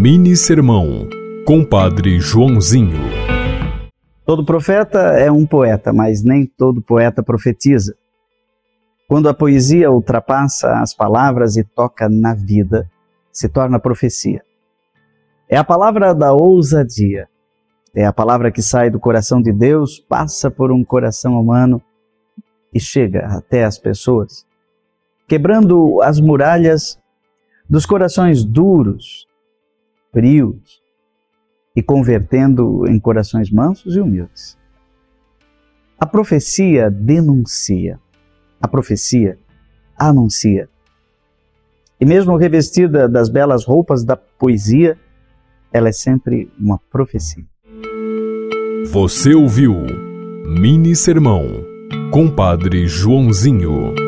Mini Sermão, Compadre Joãozinho. Todo profeta é um poeta, mas nem todo poeta profetiza. Quando a poesia ultrapassa as palavras e toca na vida, se torna profecia. É a palavra da ousadia. É a palavra que sai do coração de Deus, passa por um coração humano e chega até as pessoas, quebrando as muralhas dos corações duros, frios e convertendo em corações mansos e humildes. A profecia denuncia, a profecia anuncia. E mesmo revestida das belas roupas da poesia, ela é sempre uma profecia. Você ouviu Mini Sermão, Compadre Joãozinho.